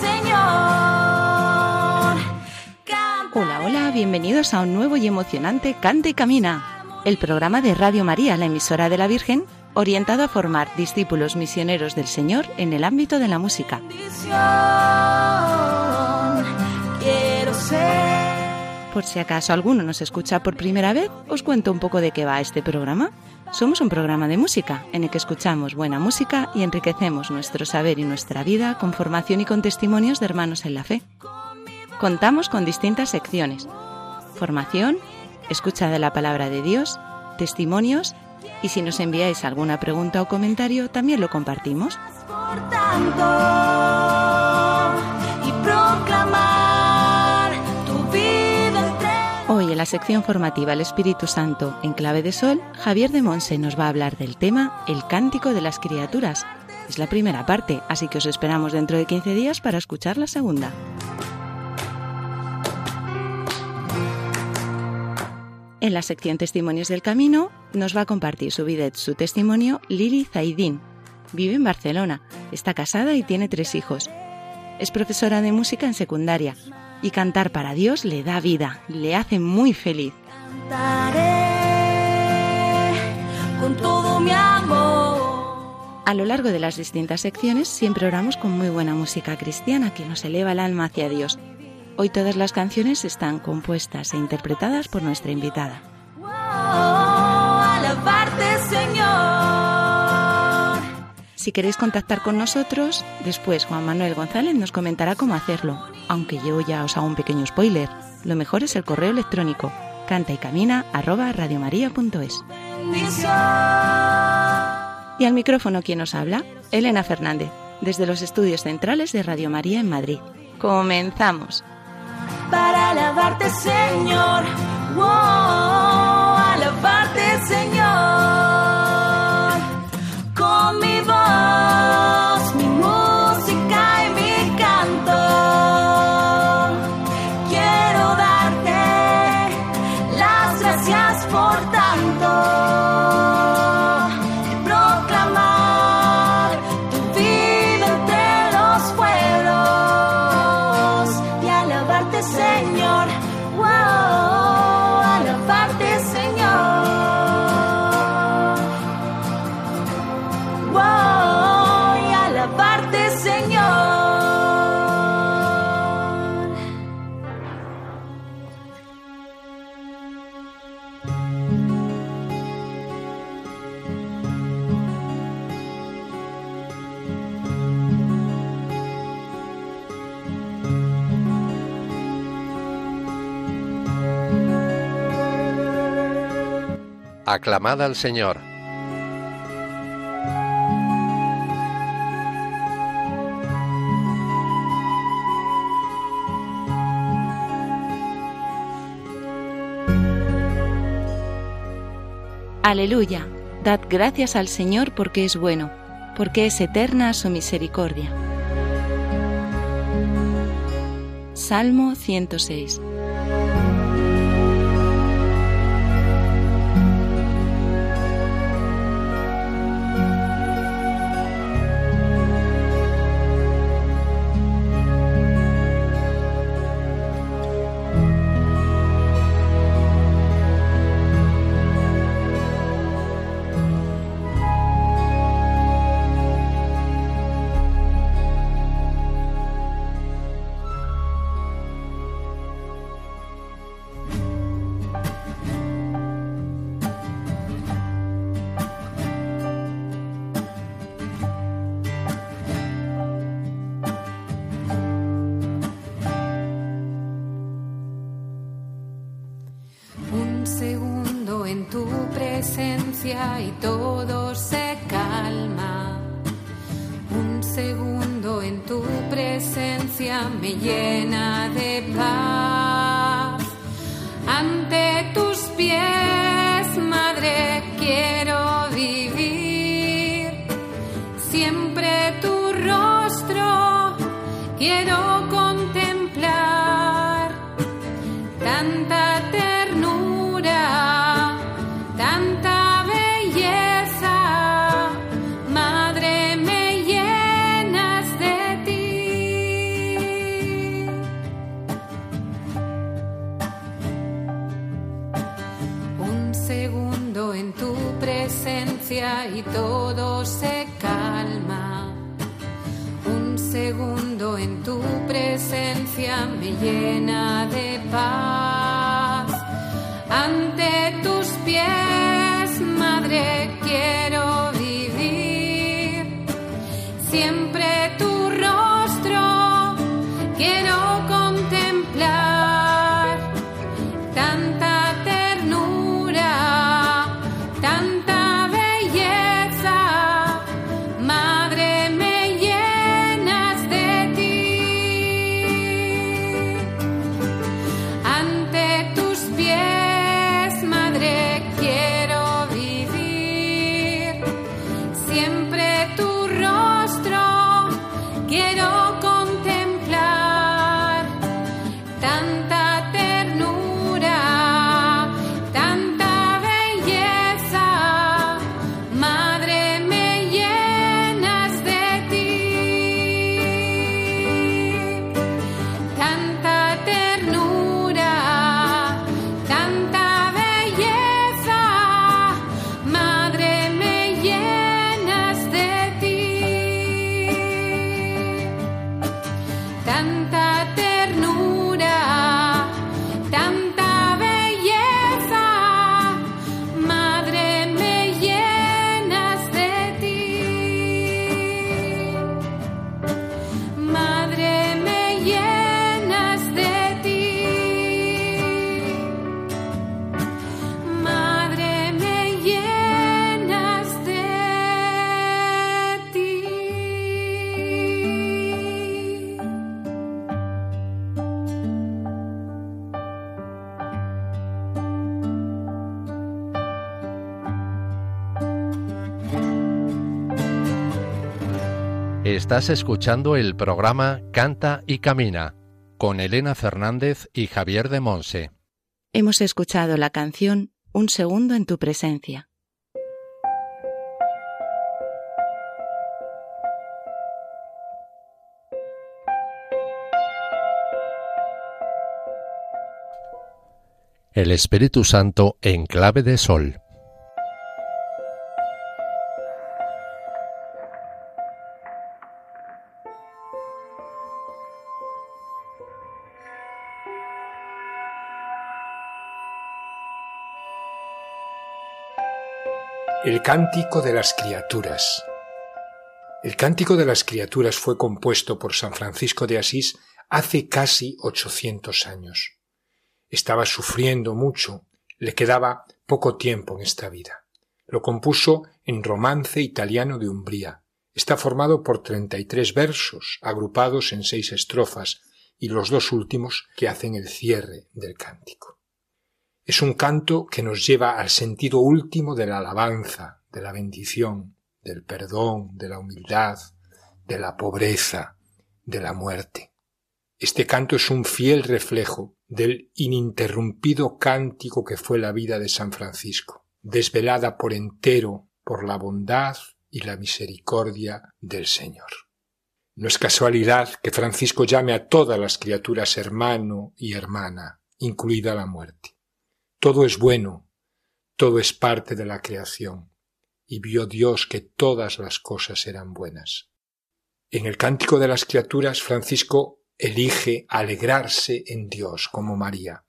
Señor. Hola, hola, bienvenidos a un nuevo y emocionante Canta y Camina, el programa de Radio María, la emisora de la Virgen, orientado a formar discípulos misioneros del Señor en el ámbito de la música. Por si acaso alguno nos escucha por primera vez, os cuento un poco de qué va este programa. Somos un programa de música en el que escuchamos buena música y enriquecemos nuestro saber y nuestra vida con formación y con testimonios de hermanos en la fe. Contamos con distintas secciones. Formación, escucha de la palabra de Dios, testimonios y si nos enviáis alguna pregunta o comentario también lo compartimos. por tanto la sección formativa El Espíritu Santo en clave de sol, Javier de Monse nos va a hablar del tema El cántico de las criaturas. Es la primera parte, así que os esperamos dentro de 15 días para escuchar la segunda. En la sección Testimonios del Camino nos va a compartir su vida y su testimonio Lili Zaidín. Vive en Barcelona, está casada y tiene tres hijos. Es profesora de música en secundaria y cantar para Dios le da vida, le hace muy feliz. cantaré con todo mi amor. A lo largo de las distintas secciones siempre oramos con muy buena música cristiana que nos eleva el alma hacia Dios. Hoy todas las canciones están compuestas e interpretadas por nuestra invitada. Si queréis contactar con nosotros, después Juan Manuel González nos comentará cómo hacerlo, aunque yo ya os hago un pequeño spoiler. Lo mejor es el correo electrónico canta y camina radiomaria.es. Bendición. Y al micrófono quien nos habla, Elena Fernández, desde los estudios centrales de Radio María en Madrid. Comenzamos. para alabarte, Señor. Alabarte, Señor. Aclamad al Señor. Aleluya. Dad gracias al Señor porque es bueno, porque es eterna su misericordia. Salmo 106. Presencia y todo se calma. Un segundo en tu presencia me llena de Estás escuchando el programa Canta y Camina con Elena Fernández y Javier de Monse. Hemos escuchado la canción Un segundo en tu presencia. El Espíritu Santo en clave de sol. El Cántico de las Criaturas. El Cántico de las Criaturas fue compuesto por San Francisco de Asís hace casi 800 años. Estaba sufriendo mucho, le quedaba poco tiempo en esta vida. Lo compuso en romance italiano de Umbría. Está formado por 33 versos, agrupados en seis estrofas, y los dos últimos que hacen el cierre del cántico. Es un canto que nos lleva al sentido último de la alabanza, de la bendición, del perdón, de la humildad, de la pobreza, de la muerte. Este canto es un fiel reflejo del ininterrumpido cántico que fue la vida de San Francisco, desvelada por entero por la bondad y la misericordia del Señor. No es casualidad que Francisco llame a todas las criaturas hermano y hermana, incluida la muerte. Todo es bueno, todo es parte de la creación, y vio Dios que todas las cosas eran buenas. En el Cántico de las Criaturas, Francisco elige alegrarse en Dios como María,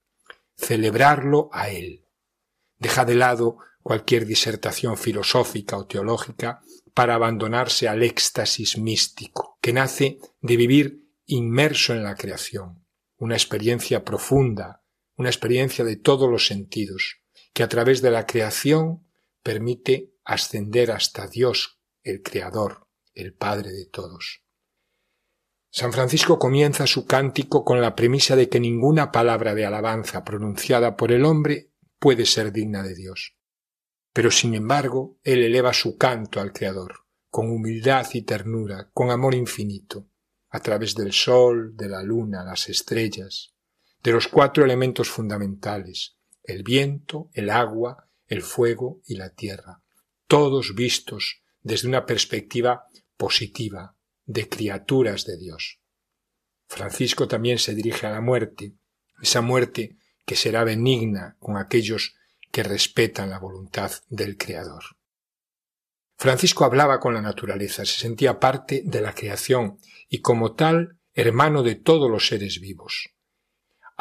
celebrarlo a Él. Deja de lado cualquier disertación filosófica o teológica para abandonarse al éxtasis místico, que nace de vivir inmerso en la creación, una experiencia profunda, una experiencia de todos los sentidos, que a través de la creación permite ascender hasta Dios, el Creador, el Padre de todos. San Francisco comienza su cántico con la premisa de que ninguna palabra de alabanza pronunciada por el hombre puede ser digna de Dios. Pero sin embargo, él eleva su canto al Creador, con humildad y ternura, con amor infinito, a través del sol, de la luna, las estrellas, de los cuatro elementos fundamentales, el viento, el agua, el fuego y la tierra, todos vistos desde una perspectiva positiva, de criaturas de Dios. Francisco también se dirige a la muerte, esa muerte que será benigna con aquellos que respetan la voluntad del Creador. Francisco hablaba con la naturaleza, se sentía parte de la creación y como tal hermano de todos los seres vivos.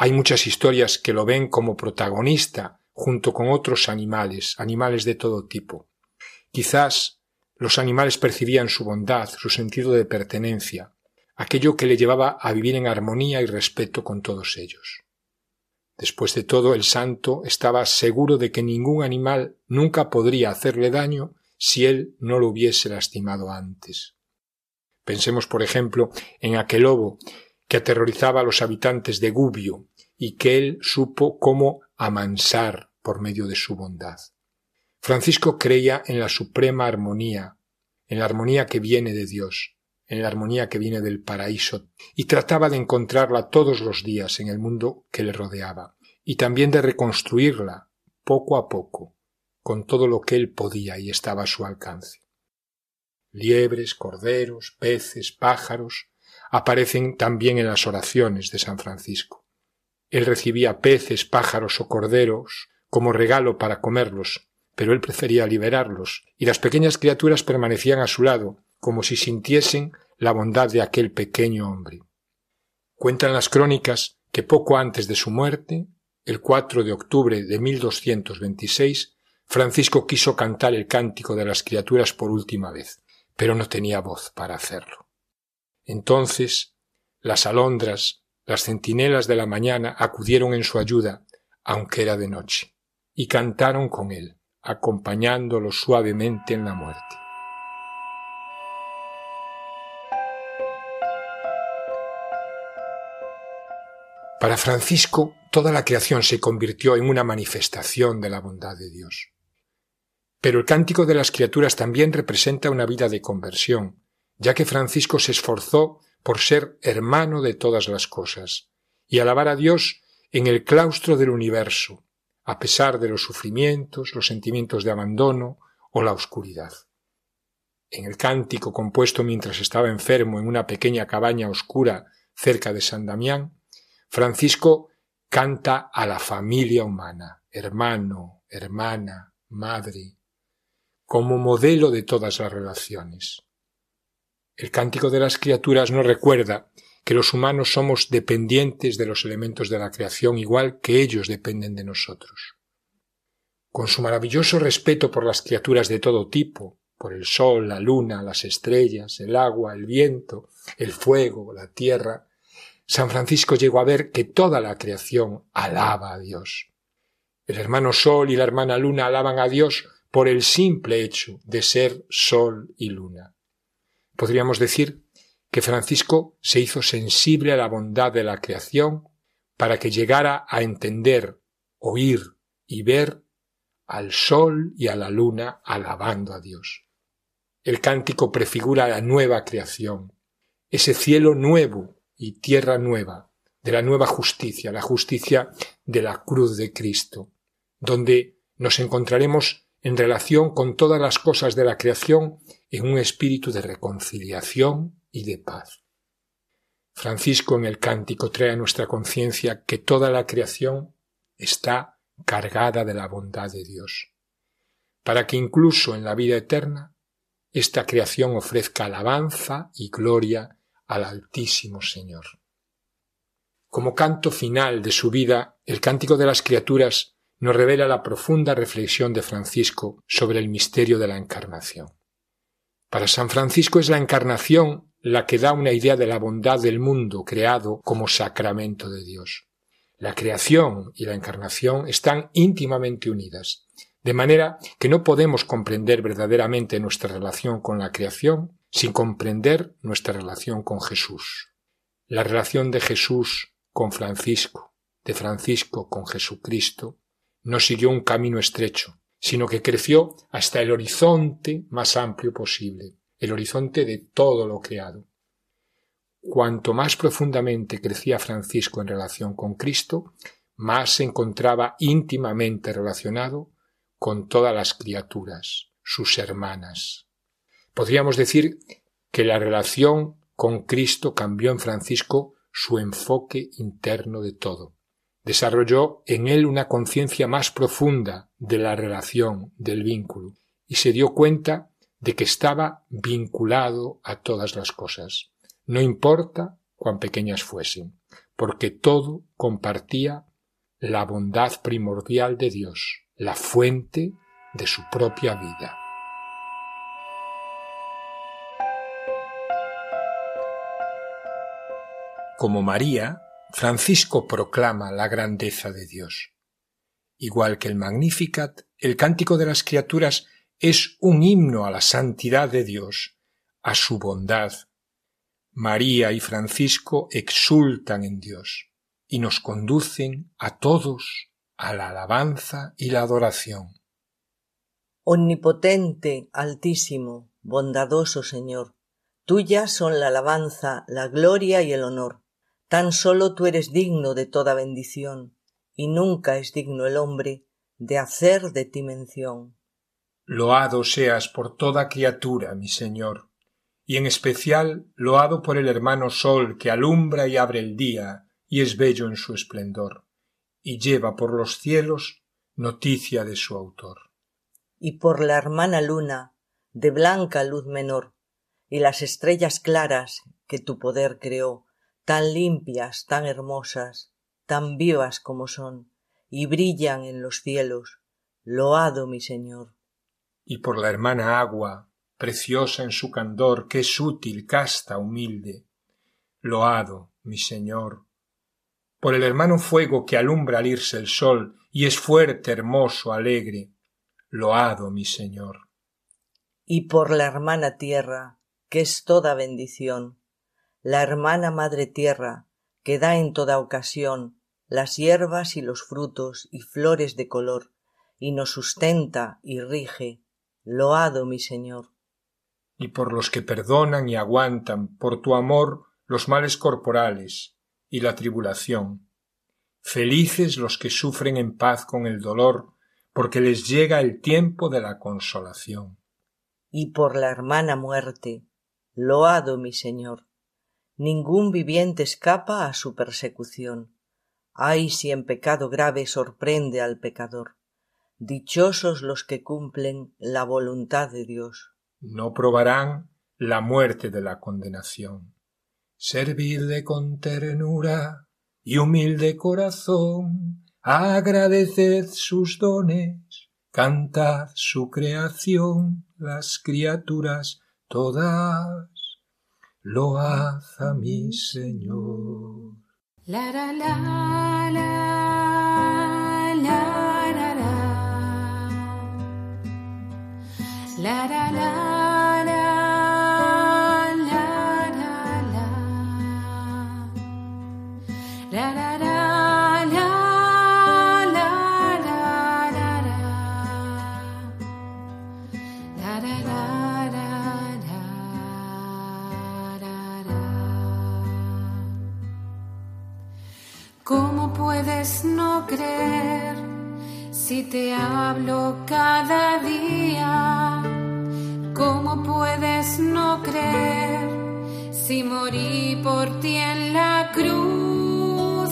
Hay muchas historias que lo ven como protagonista junto con otros animales, animales de todo tipo. Quizás los animales percibían su bondad, su sentido de pertenencia, aquello que le llevaba a vivir en armonía y respeto con todos ellos. Después de todo, el santo estaba seguro de que ningún animal nunca podría hacerle daño si él no lo hubiese lastimado antes. Pensemos, por ejemplo, en aquel lobo que aterrorizaba a los habitantes de Gubbio y que él supo cómo amansar por medio de su bondad. Francisco creía en la suprema armonía, en la armonía que viene de Dios, en la armonía que viene del paraíso, y trataba de encontrarla todos los días en el mundo que le rodeaba, y también de reconstruirla poco a poco, con todo lo que él podía y estaba a su alcance. Liebres, corderos, peces, pájaros aparecen también en las oraciones de San Francisco. Él recibía peces, pájaros o corderos como regalo para comerlos, pero él prefería liberarlos, y las pequeñas criaturas permanecían a su lado, como si sintiesen la bondad de aquel pequeño hombre. Cuentan las crónicas que poco antes de su muerte, el 4 de octubre de 1226, Francisco quiso cantar el cántico de las criaturas por última vez, pero no tenía voz para hacerlo. Entonces, las alondras, las centinelas de la mañana acudieron en su ayuda, aunque era de noche, y cantaron con él acompañándolo suavemente en la muerte. Para Francisco, toda la creación se convirtió en una manifestación de la bondad de Dios. Pero el cántico de las criaturas también representa una vida de conversión, ya que Francisco se esforzó por ser hermano de todas las cosas y alabar a Dios en el claustro del universo, a pesar de los sufrimientos, los sentimientos de abandono o la oscuridad. En el cántico compuesto mientras estaba enfermo en una pequeña cabaña oscura cerca de San Damián, Francisco canta a la familia humana, hermano, hermana, madre, como modelo de todas las relaciones. El cántico de las criaturas nos recuerda que los humanos somos dependientes de los elementos de la creación igual que ellos dependen de nosotros. Con su maravilloso respeto por las criaturas de todo tipo, por el sol, la luna, las estrellas, el agua, el viento, el fuego, la tierra, San Francisco llegó a ver que toda la creación alaba a Dios. El hermano Sol y la hermana Luna alaban a Dios por el simple hecho de ser Sol y Luna. Podríamos decir que Francisco se hizo sensible a la bondad de la creación para que llegara a entender, oír y ver al sol y a la luna alabando a Dios. El cántico prefigura la nueva creación, ese cielo nuevo y tierra nueva, de la nueva justicia, la justicia de la cruz de Cristo, donde nos encontraremos en relación con todas las cosas de la creación en un espíritu de reconciliación y de paz. Francisco en el cántico trae a nuestra conciencia que toda la creación está cargada de la bondad de Dios, para que incluso en la vida eterna esta creación ofrezca alabanza y gloria al Altísimo Señor. Como canto final de su vida, el cántico de las criaturas nos revela la profunda reflexión de Francisco sobre el misterio de la encarnación. Para San Francisco es la encarnación la que da una idea de la bondad del mundo creado como sacramento de Dios. La creación y la encarnación están íntimamente unidas, de manera que no podemos comprender verdaderamente nuestra relación con la creación sin comprender nuestra relación con Jesús. La relación de Jesús con Francisco, de Francisco con Jesucristo, no siguió un camino estrecho, sino que creció hasta el horizonte más amplio posible, el horizonte de todo lo creado. Cuanto más profundamente crecía Francisco en relación con Cristo, más se encontraba íntimamente relacionado con todas las criaturas, sus hermanas. Podríamos decir que la relación con Cristo cambió en Francisco su enfoque interno de todo. Desarrolló en él una conciencia más profunda de la relación, del vínculo, y se dio cuenta de que estaba vinculado a todas las cosas, no importa cuán pequeñas fuesen, porque todo compartía la bondad primordial de Dios, la fuente de su propia vida. Como María, Francisco proclama la grandeza de Dios. Igual que el Magnificat, el cántico de las criaturas es un himno a la santidad de Dios, a su bondad. María y Francisco exultan en Dios y nos conducen a todos a la alabanza y la adoración. Omnipotente, altísimo, bondadoso Señor, tuyas son la alabanza, la gloria y el honor Tan solo tú eres digno de toda bendición, y nunca es digno el hombre de hacer de ti mención. Loado seas por toda criatura, mi Señor, y en especial loado por el hermano Sol que alumbra y abre el día y es bello en su esplendor, y lleva por los cielos noticia de su autor. Y por la hermana luna, de blanca luz menor, y las estrellas claras que tu poder creó, tan limpias, tan hermosas, tan vivas como son, y brillan en los cielos. Loado mi Señor. Y por la hermana agua, preciosa en su candor, que es útil, casta, humilde. Loado, mi Señor. Por el hermano fuego que alumbra al irse el sol, y es fuerte, hermoso, alegre. Loado, mi Señor. Y por la hermana tierra, que es toda bendición, la hermana madre tierra, que da en toda ocasión las hierbas y los frutos y flores de color, y nos sustenta y rige. Loado mi Señor. Y por los que perdonan y aguantan por tu amor los males corporales y la tribulación. Felices los que sufren en paz con el dolor, porque les llega el tiempo de la consolación. Y por la hermana muerte, loado mi Señor ningún viviente escapa á su persecución. Ay si en pecado grave sorprende al pecador. Dichosos los que cumplen la voluntad de Dios. No probarán la muerte de la condenación. Servidle con ternura y humilde corazón, agradeced sus dones, cantad su creación, las criaturas todas lo hace mi Señor. La la la la la la la la la puedes no creer si te hablo cada día? ¿Cómo puedes no creer si morí por ti en la cruz?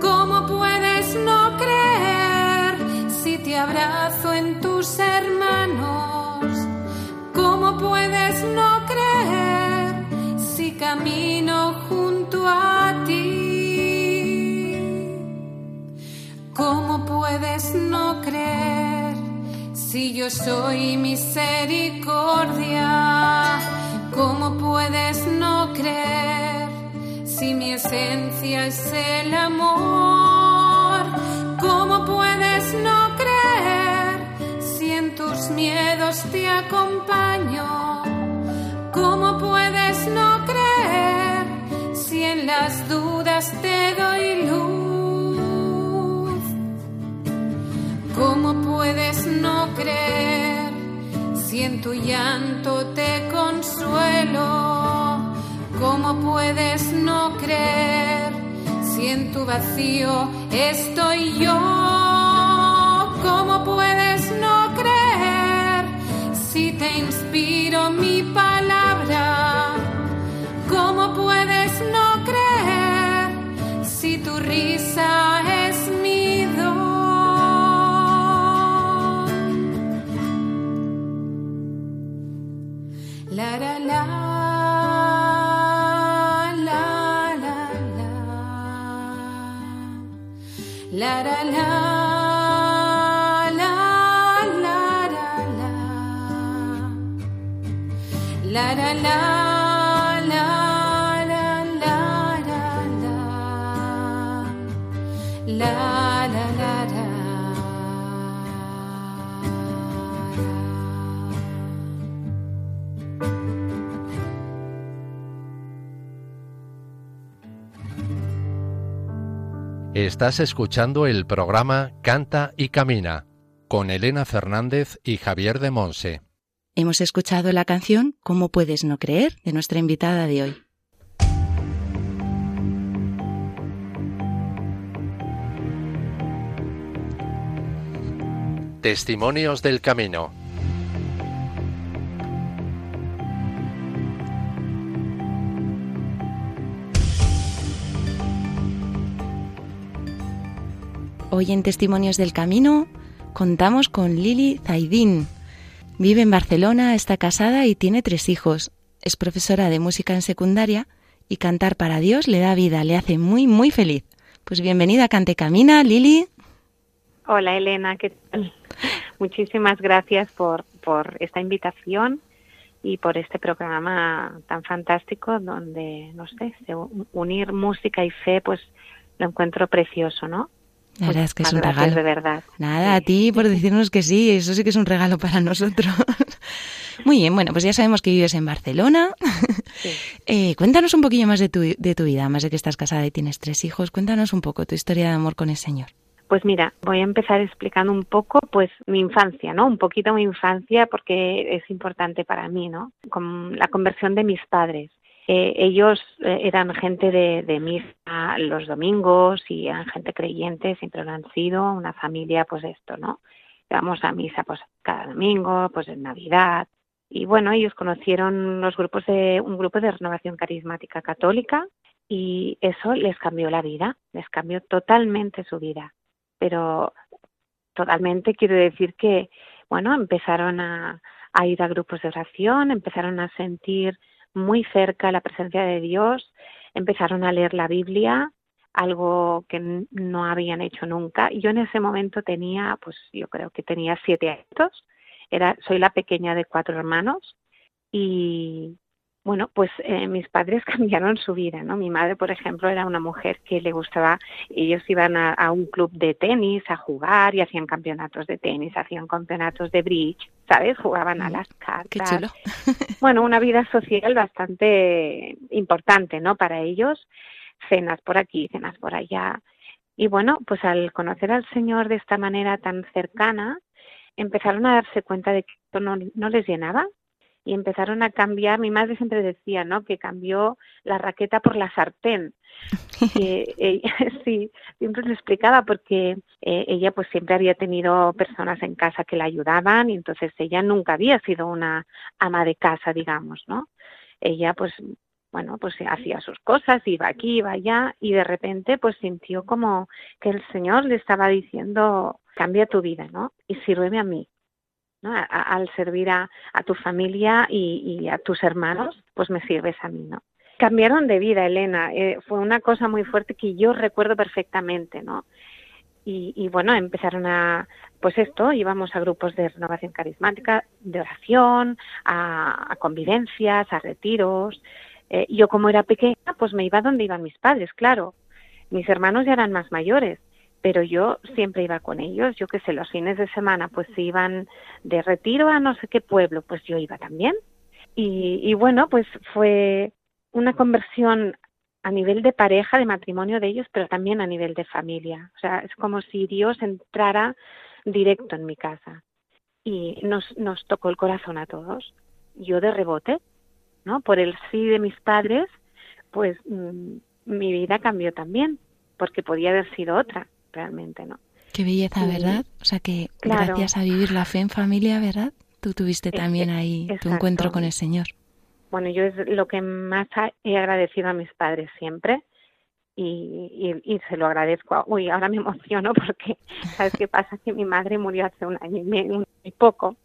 ¿Cómo puedes no creer si te abrazo en tus hermanos? Yo soy misericordia? ¿Cómo puedes no creer si mi esencia es el amor? ¿Cómo puedes no creer si en tus miedos te acompaño? ¿Cómo puedes no creer si en las puedes te doy luz. Puedes no creer si en tu llanto te consuelo? ¿Cómo puedes no creer si en tu vacío estoy yo? ¿Cómo puedes no creer si te inspiro mi palabra? ¿Cómo puedes no creer si tu risa es la la la la Estás escuchando el programa Canta y Camina con Elena Fernández y Javier de Monse. Hemos escuchado la canción ¿Cómo puedes no creer? de nuestra invitada de hoy. Testimonios del Camino. Hoy en Testimonios del Camino contamos con Lili Zaidín. Vive en Barcelona, está casada y tiene tres hijos. Es profesora de música en secundaria y cantar para Dios le da vida, le hace muy, muy feliz. Pues bienvenida a Cante Camina, Lili. Hola Elena, ¿qué? Muchísimas gracias por, por esta invitación y por este programa tan fantástico donde, no sé, unir música y fe, pues lo encuentro precioso, ¿no? La verdad es que es un regalo. de verdad. Nada, a ti por decirnos que sí, eso sí que es un regalo para nosotros. Muy bien, bueno, pues ya sabemos que vives en Barcelona. Sí. Eh, cuéntanos un poquillo más de tu, de tu vida, más de que estás casada y tienes tres hijos. Cuéntanos un poco tu historia de amor con el Señor. Pues mira, voy a empezar explicando un poco, pues mi infancia, ¿no? Un poquito mi infancia porque es importante para mí, ¿no? Con la conversión de mis padres. Eh, ellos eh, eran gente de, misa los domingos y eran gente creyente, siempre lo han sido, una familia, pues esto, ¿no? Vamos a misa pues cada domingo, pues en Navidad. Y bueno, ellos conocieron los grupos de un grupo de renovación carismática católica y eso les cambió la vida, les cambió totalmente su vida pero totalmente quiero decir que, bueno, empezaron a ir a grupos de oración, empezaron a sentir muy cerca la presencia de Dios, empezaron a leer la Biblia, algo que no habían hecho nunca. Yo en ese momento tenía, pues yo creo que tenía siete años, era, soy la pequeña de cuatro hermanos y bueno, pues eh, mis padres cambiaron su vida, ¿no? Mi madre, por ejemplo, era una mujer que le gustaba ellos iban a, a un club de tenis a jugar y hacían campeonatos de tenis, hacían campeonatos de bridge, ¿sabes? Jugaban a las Qué cartas. chulo. Bueno, una vida social bastante importante, ¿no? Para ellos, cenas por aquí, cenas por allá. Y bueno, pues al conocer al Señor de esta manera tan cercana, empezaron a darse cuenta de que esto no, no les llenaba y empezaron a cambiar. Mi madre siempre decía, ¿no? Que cambió la raqueta por la sartén. Que ella, sí, siempre lo explicaba porque eh, ella pues siempre había tenido personas en casa que la ayudaban y entonces ella nunca había sido una ama de casa, digamos, ¿no? Ella pues bueno, pues hacía sus cosas, iba aquí, iba allá y de repente pues sintió como que el Señor le estaba diciendo, cambia tu vida, ¿no? Y sírveme a mí. ¿No? A- al servir a, a tu familia y, a tus hermanos, pues me sirves a mí, ¿no? Cambiaron de vida, Elena. Eh, fue una cosa muy fuerte que yo recuerdo perfectamente, ¿no? Y, bueno, empezaron a, pues esto, íbamos a grupos de renovación carismática, de oración, a, a convivencias, a retiros. Eh, yo como era pequeña, pues me iba donde iban mis padres, claro. Mis hermanos ya eran más mayores, pero yo siempre iba con ellos. Yo que sé, los fines de semana, pues si iban de retiro a no sé qué pueblo, pues yo iba también. Y, y bueno, pues fue una conversión a nivel de pareja, de matrimonio de ellos, pero también a nivel de familia. O sea, es como si Dios entrara directo en mi casa y nos, nos tocó el corazón a todos. Yo de rebote, ¿no? Por el sí de mis padres, pues mm, mi vida cambió también, porque podía haber sido otra, realmente, ¿no? Qué belleza, ¿verdad? O sea que gracias a vivir la fe en familia, ¿verdad? Tú tuviste también ahí tu encuentro con el Señor. Bueno, yo es lo que más he agradecido a mis padres siempre y, y, se lo agradezco. Uy, ahora me emociono porque, ¿sabes qué pasa? Que mi madre murió hace un año y, poco.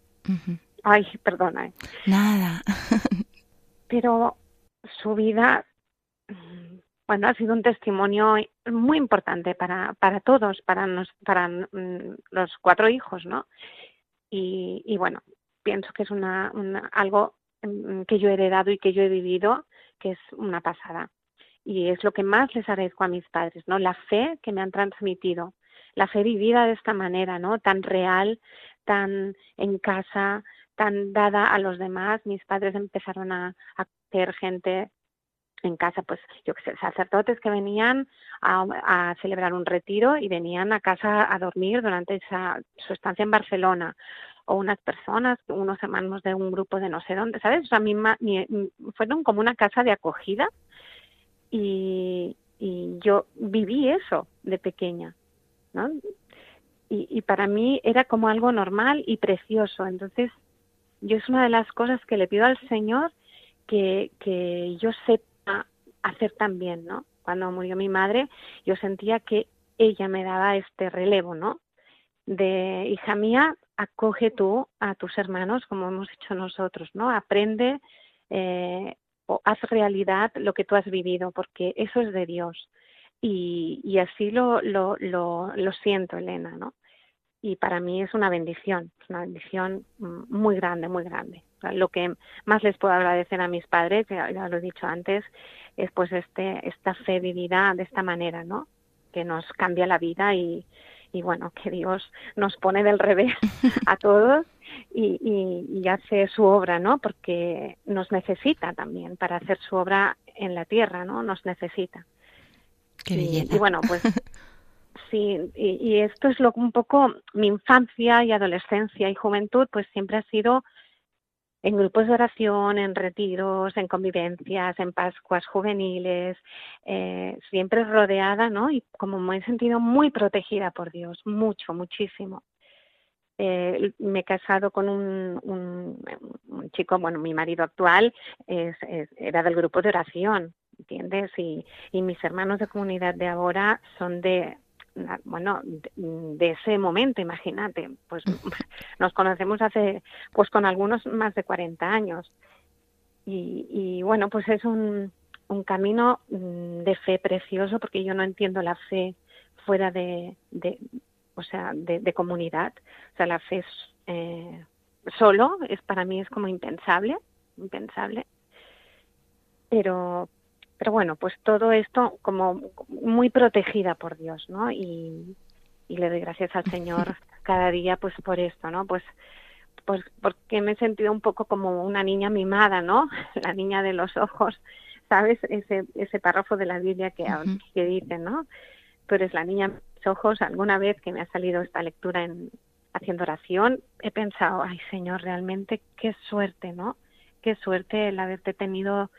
Ay, perdona. ¿eh? Nada. Pero su vida bueno, ha sido un testimonio muy importante para, para todos, para, nos, para mm, los cuatro hijos, ¿no? Y, y bueno, pienso que es una, algo mm, que yo he heredado y que yo he vivido, que es una pasada. Y es lo que más les agradezco a mis padres, ¿no? La fe que me han transmitido, la fe vivida de esta manera, ¿no? Tan real, tan en casa, tan dada a los demás. Mis padres empezaron a, a ser gente en casa, pues yo que sé, sacerdotes que venían a, celebrar un retiro y venían a casa a dormir durante esa, su estancia en Barcelona o unas personas, unos hermanos de un grupo de no sé dónde, ¿sabes? O sea, mi, fueron como una casa de acogida y, y yo viví eso de pequeña, ¿no? Y, y para mí era como algo normal y precioso. Entonces, yo es una de las cosas que le pido al Señor que, que yo sepa hacer también, ¿no? Cuando murió mi madre, yo sentía que ella me daba este relevo, ¿no? De hija mía, acoge tú a tus hermanos como hemos hecho nosotros, ¿no? Aprende eh, o haz realidad lo que tú has vivido, porque eso es de Dios. Y, así lo, siento, Elena, ¿no? y para mí es una bendición, es una bendición muy grande, muy grande. lo que más les puedo agradecer a mis padres, ya, lo he dicho antes, es pues este, esta fe vivida de esta manera, ¿no? Que nos cambia la vida y, y bueno, que Dios nos pone del revés a todos y, y, y, hace su obra, ¿no? Porque nos necesita también para hacer su obra en la tierra, ¿no? Nos necesita. Qué belleza. y bueno, pues Sí, y, esto es lo un poco mi infancia y adolescencia y juventud, pues siempre ha sido en grupos de oración, en retiros, en convivencias, en Pascuas juveniles, eh, siempre rodeada, ¿no? Y como me he sentido muy protegida por Dios, mucho, muchísimo. Eh, me he casado con un, un, chico, bueno, mi marido actual es, era del grupo de oración, ¿entiendes? Y, y mis hermanos de comunidad de ahora son de bueno, de, ese momento, imagínate, pues nos conocemos hace, pues con algunos más de 40 años. Y, bueno, pues es un, un camino mm, de fe precioso porque yo no entiendo la fe fuera de, de o sea, de, comunidad. O sea, la fe es, eh, solo es para mí es como impensable, impensable. Pero, pero bueno, pues todo esto como muy protegida por Dios, ¿no? Y, le doy gracias al Señor cada día pues por esto, ¿no? Pues pues porque me he sentido un poco como una niña mimada, ¿no? La niña de los ojos, ¿sabes? Ese ese párrafo de la Biblia que, que dice, ¿no? Tú eres la niña de los ojos. Alguna vez que me ha salido esta lectura en haciendo oración, he pensado, ay Señor, realmente qué suerte, ¿no? Qué suerte el haberte tenido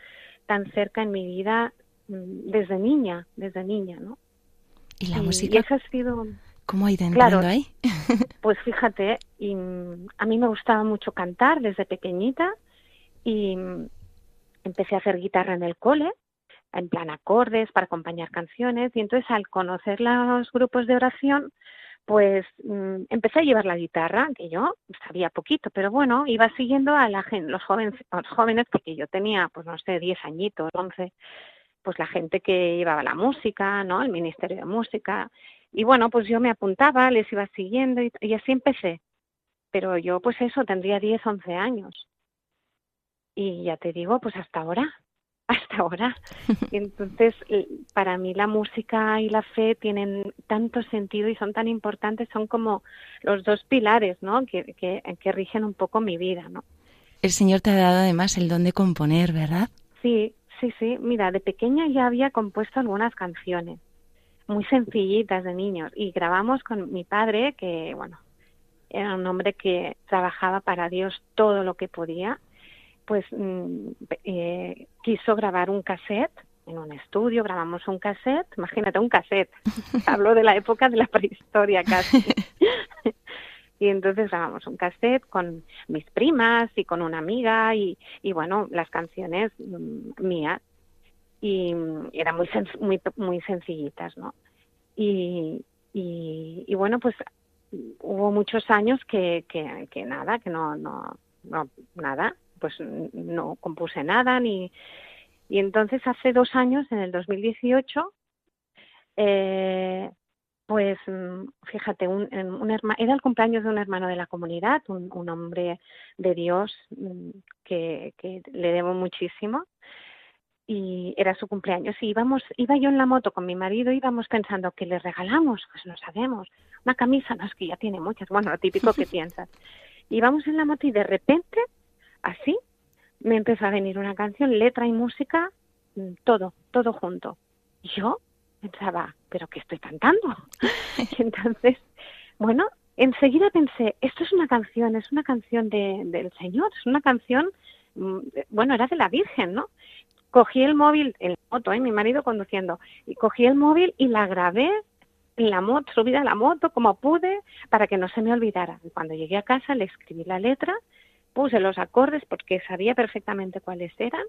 tan cerca en mi vida mm, desde niña, desde niña, ¿no? ¿Y la música? ha sido... ¿Cómo ha ido entrando ahí? pues fíjate, y, mm, a mí me gustaba mucho cantar desde pequeñita y mm, empecé a hacer guitarra en el cole, en plan acordes para acompañar canciones y entonces al conocer los grupos de oración pues mm, empecé a llevar la guitarra, que yo sabía poquito, pero bueno, iba siguiendo a la gente, los jóvenes, los jóvenes, porque yo tenía, pues no sé, 10 añitos, 11, pues la gente que llevaba la música, ¿no? El Ministerio de Música. Y bueno, pues yo me apuntaba, les iba siguiendo y, así empecé. Pero yo, pues eso, tendría 10, 11 años. Y ya te digo, pues hasta ahora, hasta ahora. Entonces, para mí la música y la fe tienen tanto sentido y son tan importantes, son como los dos pilares, ¿no? Que, que, rigen un poco mi vida, ¿no? El Señor te ha dado además el don de componer, ¿verdad? Sí, sí, sí. Mira, de pequeña ya había compuesto algunas canciones muy sencillitas de niños y grabamos con mi padre, que bueno, era un hombre que trabajaba para Dios todo lo que podía, pues mm, eh, quiso grabar un cassette en un estudio, grabamos un cassette, imagínate un cassette, hablo de la época de la prehistoria casi. y entonces grabamos un cassette con mis primas y con una amiga y, y bueno, las canciones mm, mías y mm, eran muy muy muy sencillitas, ¿no? Y, y, y, bueno, pues hubo muchos años que, que, que nada, que no, no, no, nada, pues no compuse nada ni y entonces hace dos años, en el 2018, eh, pues fíjate, un, un era el cumpleaños de un hermano de la comunidad, un, un hombre de Dios mm, que, que, le debo muchísimo. Y era su cumpleaños. Y íbamos, iba yo en la moto con mi marido, íbamos pensando que le regalamos, pues no sabemos, una camisa, no es que ya tiene muchas, bueno, lo típico que piensas. Íbamos en la moto y de repente, así, me empezó a venir una canción, letra y música, mm, todo, todo junto. Y yo pensaba, ¿pero qué estoy cantando? y entonces, bueno, enseguida pensé, esto es una canción, es una canción de, del Señor, es una canción, mm, bueno, era de la Virgen, ¿no? Cogí el móvil, el moto, ¿eh? mi marido conduciendo, y cogí el móvil y la grabé en la moto, subida a la moto como pude, para que no se me olvidara. Cuando llegué a casa le escribí la letra puse los acordes porque sabía perfectamente cuáles eran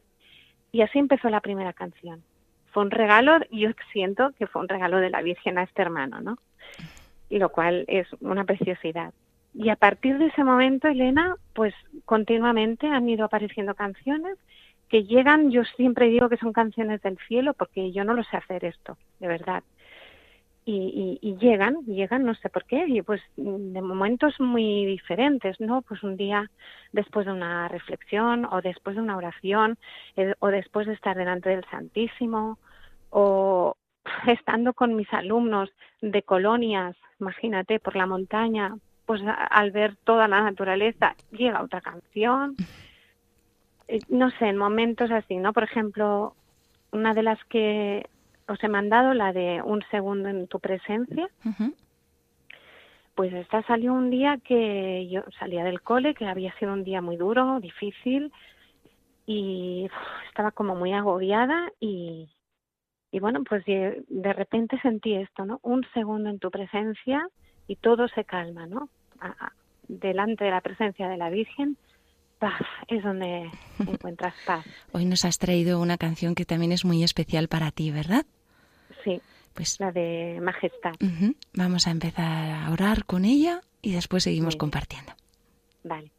y así empezó la primera canción. Fue un regalo, yo siento que fue un regalo de la Virgen a este hermano, ¿no? Y lo cual es una preciosidad. Y a partir de ese momento, Elena, pues continuamente han ido apareciendo canciones que llegan, yo siempre digo que son canciones del cielo porque yo no lo sé hacer esto, de verdad y, llegan, llegan, no sé por qué, y pues de momentos muy diferentes, ¿no? Pues un día después de una reflexión o después de una oración eh, o después de estar delante del Santísimo o estando con mis alumnos de colonias, imagínate, por la montaña, pues al ver toda la naturaleza llega otra canción. Eh, no sé, en momentos así, ¿no? Por ejemplo, una de las que os he mandado la de un segundo en tu presencia. Pues esta salió un día que yo salía del cole, que había sido un día muy duro, difícil, y estaba como muy agobiada y, y bueno, pues de, repente sentí esto, ¿no? Un segundo en tu presencia y todo se calma, ¿no? delante de la presencia de la Virgen, paz es donde encuentras paz. Hoy nos has traído una canción que también es muy especial para ti, ¿verdad? Sí, pues la de Majestad. Vamos a empezar a orar con ella y después seguimos compartiendo. Vale.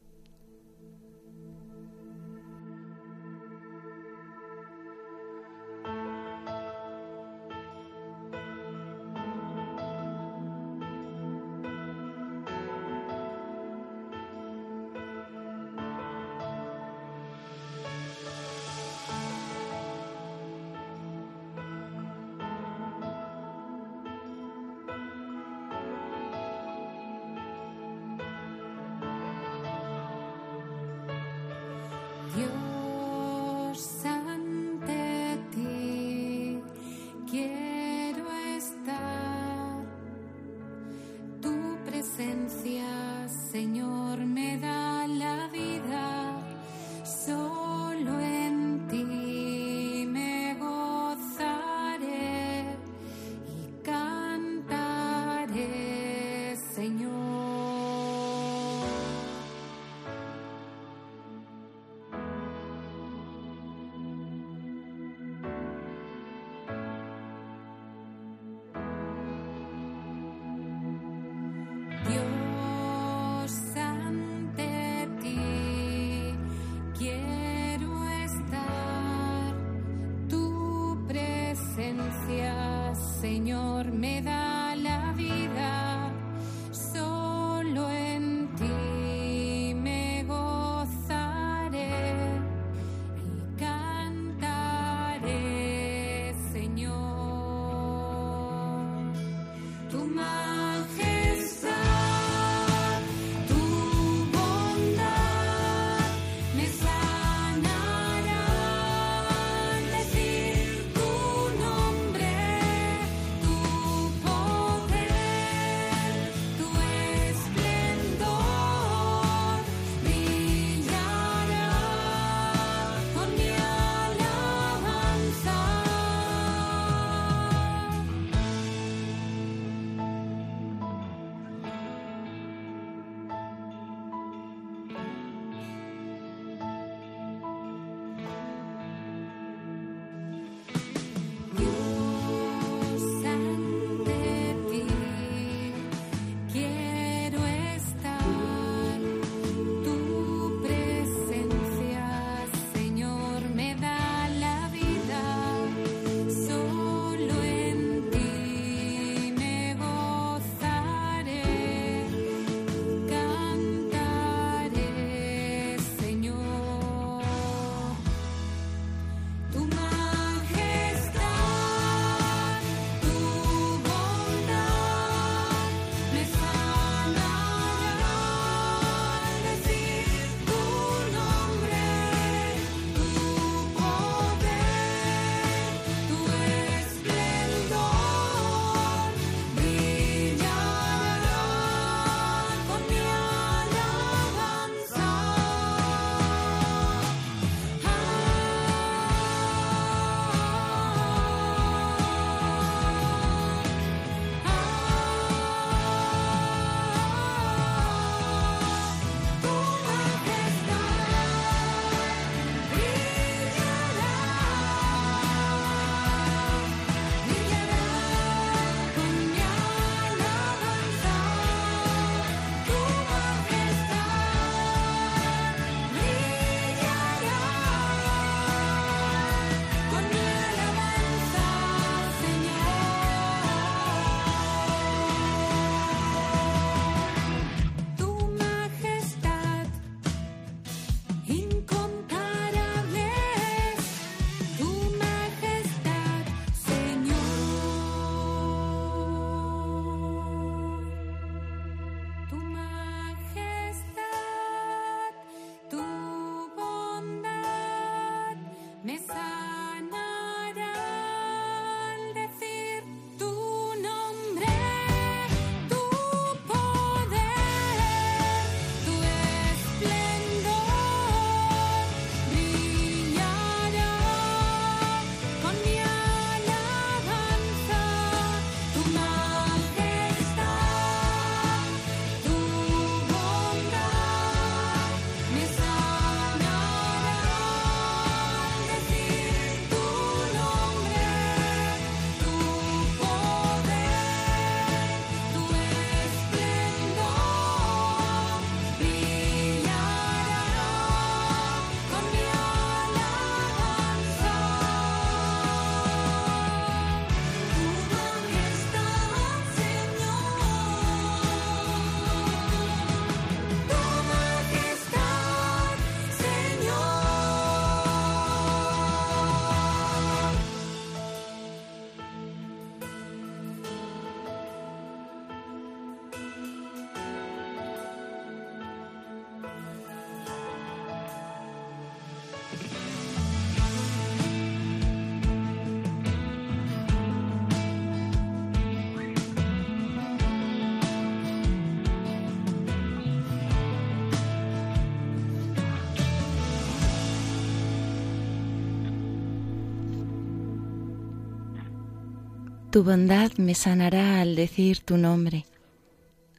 Tu bondad me sanará al decir tu nombre.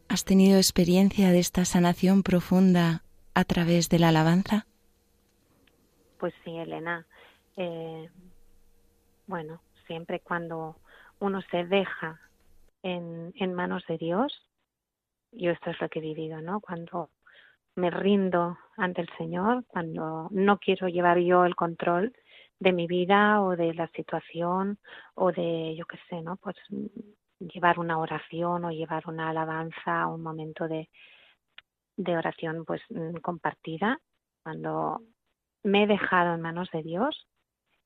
¿Has tenido experiencia de esta sanación profunda a través de la alabanza? Pues sí, Elena. Eh, bueno, siempre cuando uno se deja en, en manos de Dios, yo esto es lo que he vivido, ¿no? Cuando me rindo ante el Señor, cuando no quiero llevar yo el control de mi vida o de la situación o de, yo qué sé, ¿no? Pues llevar una oración o llevar una alabanza, un momento de, de oración pues mm, compartida, cuando me he dejado en manos de Dios,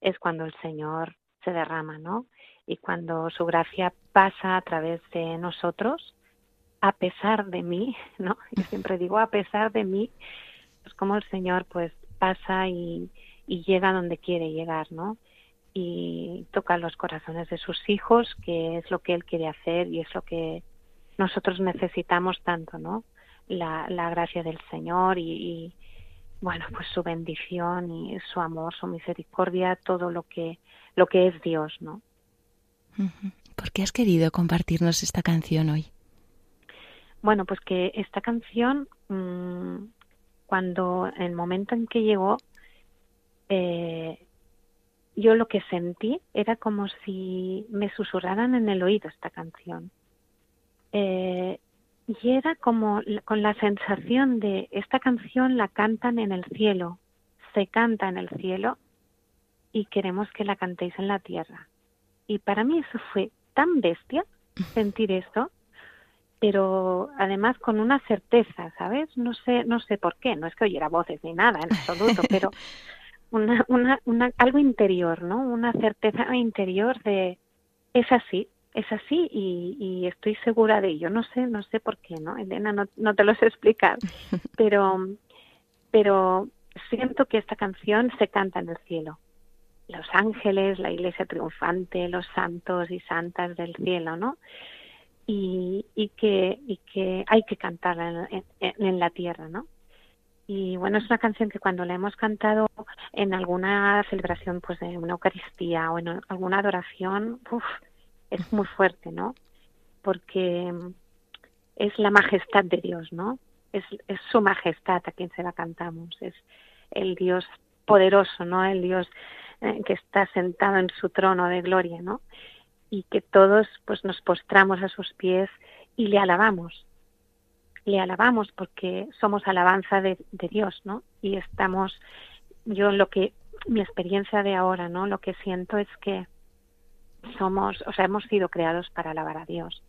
es cuando el Señor se derrama, ¿no? Y cuando su gracia pasa a través de nosotros, a pesar de mí, ¿no? Yo siempre digo a pesar de mí, pues como el Señor pues pasa y, y llega donde quiere llegar, ¿no? Y toca los corazones de sus hijos, que es lo que Él quiere hacer y es lo que nosotros necesitamos tanto, ¿no? La, la gracia del Señor y, y, bueno, pues su bendición y su amor, su misericordia, todo lo que, lo que es Dios, ¿no? ¿Por qué has querido compartirnos esta canción hoy? Bueno, pues que esta canción, mmm, cuando el momento en que llegó, eh, yo lo que sentí era como si me susurraran en el oído esta canción. Eh, y era como con la sensación de esta canción la cantan en el cielo, se canta en el cielo y queremos que la cantéis en la tierra. Y para mí eso fue tan bestia sentir esto, pero además con una certeza, ¿sabes? No sé, no sé por qué, no es que oyera voces ni nada en absoluto, pero una, una, una, algo interior, ¿no? Una certeza interior de es así, es así y, y, estoy segura de ello. No sé, no sé por qué, ¿no? Elena, no, no te lo sé explicar, pero, pero siento que esta canción se canta en el cielo. Los ángeles, la iglesia triunfante, los santos y santas del cielo, ¿no? Y, y que, y que hay que cantarla en, en, en la tierra, ¿no? Y bueno es una canción que cuando la hemos cantado en alguna celebración pues de una Eucaristía o en alguna adoración uf, es muy fuerte no porque es la majestad de Dios no es, es su majestad a quien se la cantamos es el Dios poderoso no el Dios eh, que está sentado en su trono de gloria no y que todos pues nos postramos a sus pies y le alabamos le alabamos porque somos alabanza de, Dios, ¿no? Y estamos, yo lo que, mi experiencia de ahora, ¿no? Lo que siento es que somos, o sea, hemos sido creados para alabar a Dios.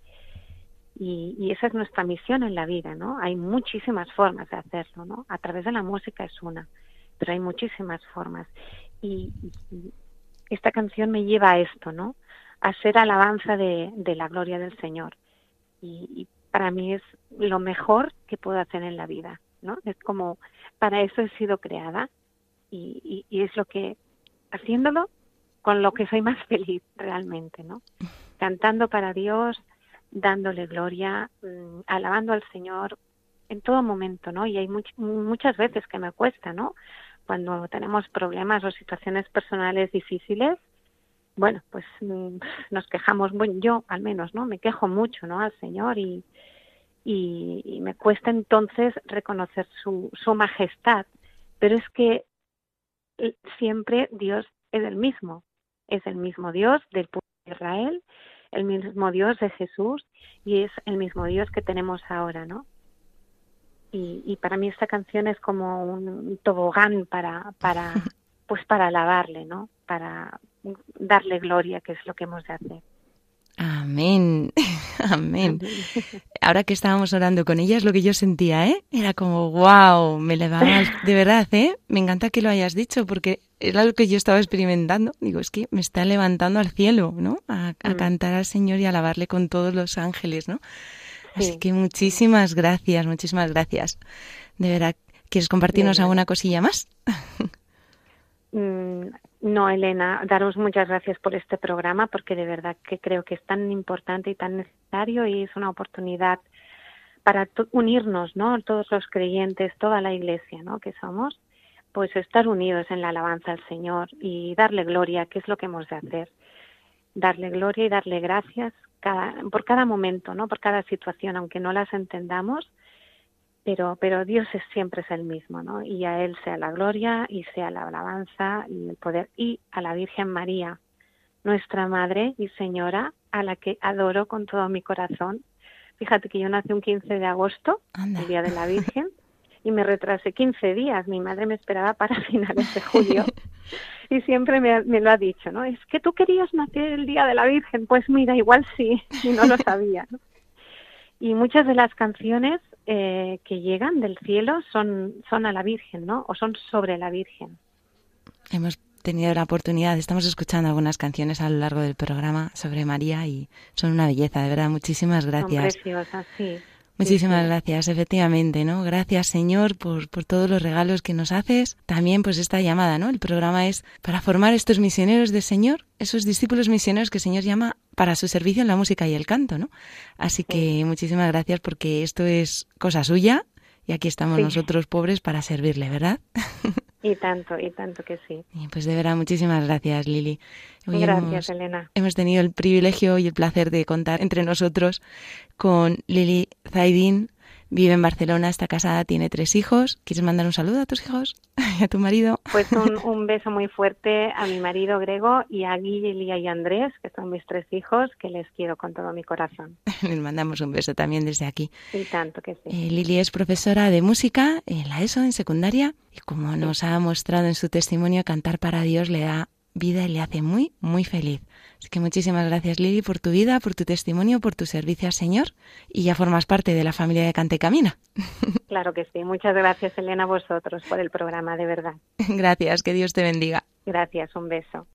Y, esa es nuestra misión en la vida, ¿no? Hay muchísimas formas de hacerlo, ¿no? A través de la música es una, pero hay muchísimas formas. Y, esta canción me lleva a esto, ¿no? A ser alabanza de, de la gloria del Señor. Y para mí es lo mejor que puedo hacer en la vida, ¿no? Es como, para eso he sido creada y, y, es lo que, haciéndolo, con lo que soy más feliz realmente, ¿no? Cantando para Dios, dándole gloria, mmm, alabando al Señor en todo momento, ¿no? Y hay much, muchas veces que me cuesta, ¿no? Cuando tenemos problemas o situaciones personales difíciles, bueno, pues mmm, nos quejamos, bueno, yo al menos, ¿no? Me quejo mucho, ¿no? Al Señor y, y, y me cuesta entonces reconocer su, su majestad, pero es que siempre Dios es el mismo, es el mismo Dios del pueblo de Israel, el mismo Dios de Jesús y es el mismo Dios que tenemos ahora, ¿no? Y, y para mí esta canción es como un tobogán para, para, pues para alabarle, ¿no? Para darle gloria, que es lo que hemos de hacer. Amén, amén. Ahora que estábamos orando con ella es lo que yo sentía, ¿eh? Era como, wow, me levaba, de verdad, ¿eh? Me encanta que lo hayas dicho porque era lo que yo estaba experimentando. Digo, es que me está levantando al cielo, ¿no? A, a mm. cantar al Señor y a alabarle con todos los ángeles, ¿no? Así sí. que muchísimas gracias, muchísimas gracias. De verdad, ¿quieres compartirnos alguna cosilla más? No, Elena, daros muchas gracias por este programa porque de verdad que creo que es tan importante y tan necesario y es una oportunidad para unirnos, ¿no? Todos los creyentes, toda la iglesia, ¿no? Que somos, pues estar unidos en la alabanza al Señor y darle gloria, que es lo que hemos de hacer. darle gloria y darle gracias cada, por cada momento, ¿no? Por cada situación, aunque no las entendamos, pero, pero Dios es, siempre es el mismo, ¿no? Y a Él sea la gloria y sea la alabanza y el poder y a la Virgen María, nuestra Madre y Señora, a la que adoro con todo mi corazón. Fíjate que yo nací un 15 de agosto, el Día de la Virgen, y me retrasé 15 días. Mi madre me esperaba para finales de julio. y siempre me, me, lo ha dicho, ¿no? Es que tú querías nacer el Día de la Virgen. Pues mira, igual sí, y no lo sabía. ¿no? Y muchas de las canciones eh, que llegan del cielo son, son a la Virgen, ¿no? O son sobre la Virgen. Hemos tenido la oportunidad, estamos escuchando algunas canciones a lo largo del programa sobre María y son una belleza, de verdad. Muchísimas gracias. Son preciosas, sí. Muchísimas gracias, efectivamente, ¿no? Gracias, Señor, por, por todos los regalos que nos haces. También, pues, esta llamada, ¿no? El programa es para formar estos misioneros del Señor, esos discípulos misioneros que el Señor llama para su servicio en la música y el canto, ¿no? Así que muchísimas gracias porque esto es cosa suya y aquí estamos Sí. nosotros pobres para servirle, ¿verdad? Y tanto, y tanto que sí. Pues de verdad, muchísimas gracias, Lili. Hoy Gracias, hemos- Elena. Hemos tenido el privilegio y el placer de contar entre nosotros con Lili Zaidín. Vive en Barcelona, está casada, tiene tres hijos. ¿Quieres mandar un saludo a tus hijos y a tu marido? Pues un, un beso muy fuerte a mi marido Grego y a Guille, Lía y Andrés, que son mis tres hijos, que les quiero con todo mi corazón. Les mandamos un beso también desde aquí. Y tanto que sí. Eh, Lili es profesora de música en la ESO, en secundaria, y como nos ha mostrado en su testimonio, cantar para Dios le da vida y le hace muy, muy feliz. Así que muchísimas gracias, Lili, por tu vida, por tu testimonio, por tu servicio al Señor, y ya formas parte de la familia de Cante Camina. Claro que sí. Muchas gracias, Elena, a vosotros por el programa, de verdad. Gracias, que Dios te bendiga. Gracias, un beso.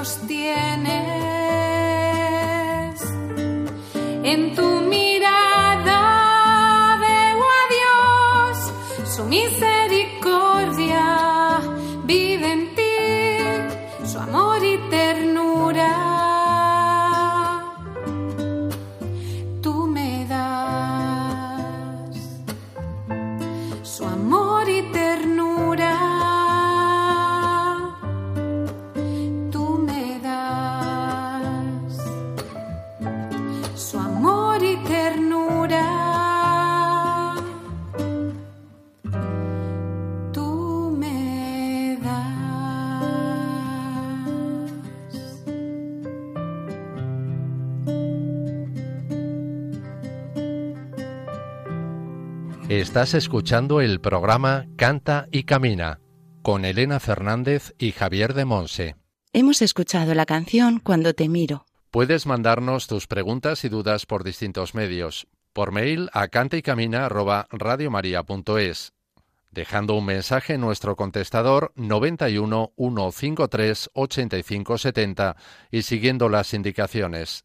Tú me sostienes en tu Estás escuchando el programa Canta y Camina con Elena Fernández y Javier de Monse. Hemos escuchado la canción Cuando te miro. Puedes mandarnos tus preguntas y dudas por distintos medios. Por mail a cantaycamina@radiomaria.es, dejando un mensaje en nuestro contestador 91 153 85 70 y siguiendo las indicaciones.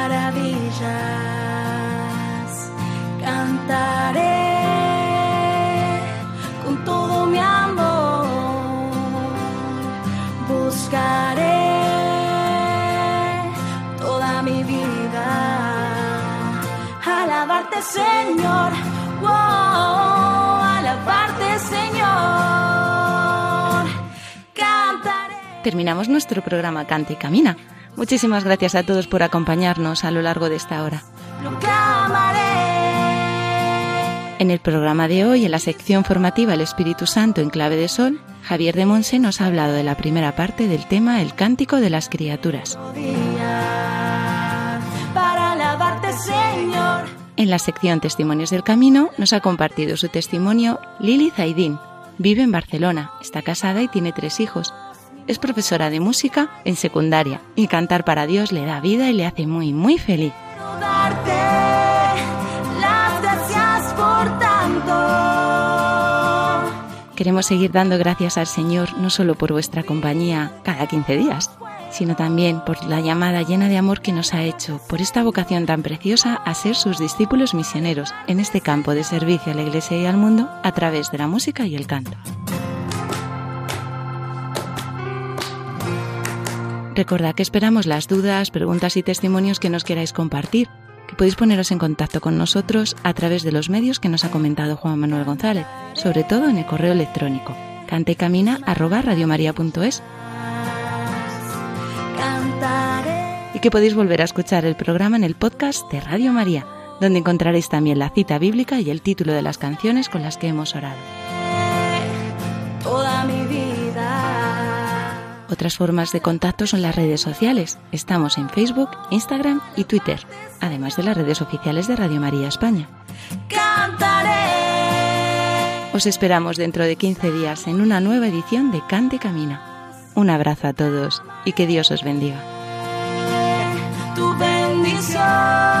Señor. Wow, alabarte, Señor. Cantaré. Terminamos nuestro programa Cante y Camina. Muchísimas gracias a todos por acompañarnos a lo largo de esta hora. Lo clamaré. En el programa de hoy, en la sección formativa El Espíritu Santo en clave de sol, Javier de Monse nos ha hablado de la primera parte del tema El Cántico de las Criaturas. Día En la sección Testimonios del Camino nos ha compartido su testimonio Lili Zaidín. Vive en Barcelona, está casada y tiene tres hijos. Es profesora de música en secundaria y cantar para Dios le da vida y le hace muy, muy feliz. Queremos seguir dando gracias al Señor no solo por vuestra compañía cada 15 días, sino también por la llamada llena de amor que nos ha hecho, por esta vocación tan preciosa a ser sus discípulos misioneros en este campo de servicio a la Iglesia y al mundo a través de la música y el canto. Recordad que esperamos las dudas, preguntas y testimonios que nos queráis compartir, que podéis poneros en contacto con nosotros a través de los medios que nos ha comentado Juan Manuel González, sobre todo en el correo electrónico cantecamina@radiomaria.es que podéis volver a escuchar el programa en el podcast de Radio María, donde encontraréis también la cita bíblica y el título de las canciones con las que hemos orado. toda mi vida. Otras formas de contacto son las redes sociales. Estamos en Facebook, Instagram y Twitter, además de las redes oficiales de Radio María España. Cantaré. Os esperamos dentro de 15 días en una nueva edición de Cante Camina. Un abrazo a todos y que Dios os bendiga. Tu bendición.